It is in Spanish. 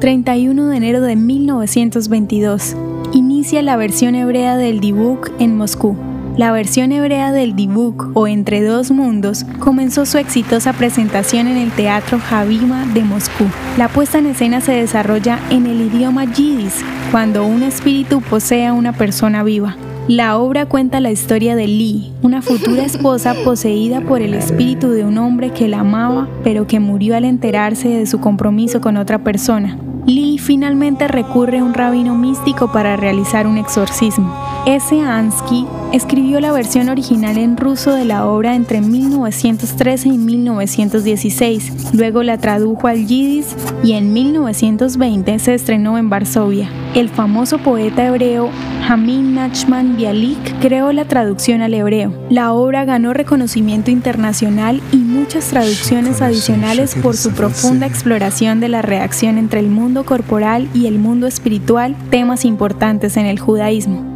31 de enero de 1922. Inicia la versión hebrea del Dibuk en Moscú. La versión hebrea del Dibuk o Entre dos mundos comenzó su exitosa presentación en el Teatro Javima de Moscú. La puesta en escena se desarrolla en el idioma yidis, cuando un espíritu posee a una persona viva. La obra cuenta la historia de Lee, una futura esposa poseída por el espíritu de un hombre que la amaba, pero que murió al enterarse de su compromiso con otra persona. Lee finalmente recurre a un rabino místico para realizar un exorcismo. S. Ansky escribió la versión original en ruso de la obra entre 1913 y 1916, luego la tradujo al yidis y en 1920 se estrenó en Varsovia. El famoso poeta hebreo Hamin Nachman Bialik creó la traducción al hebreo. La obra ganó reconocimiento internacional y muchas traducciones adicionales por su profunda exploración de la reacción entre el mundo corporal y el mundo espiritual, temas importantes en el judaísmo.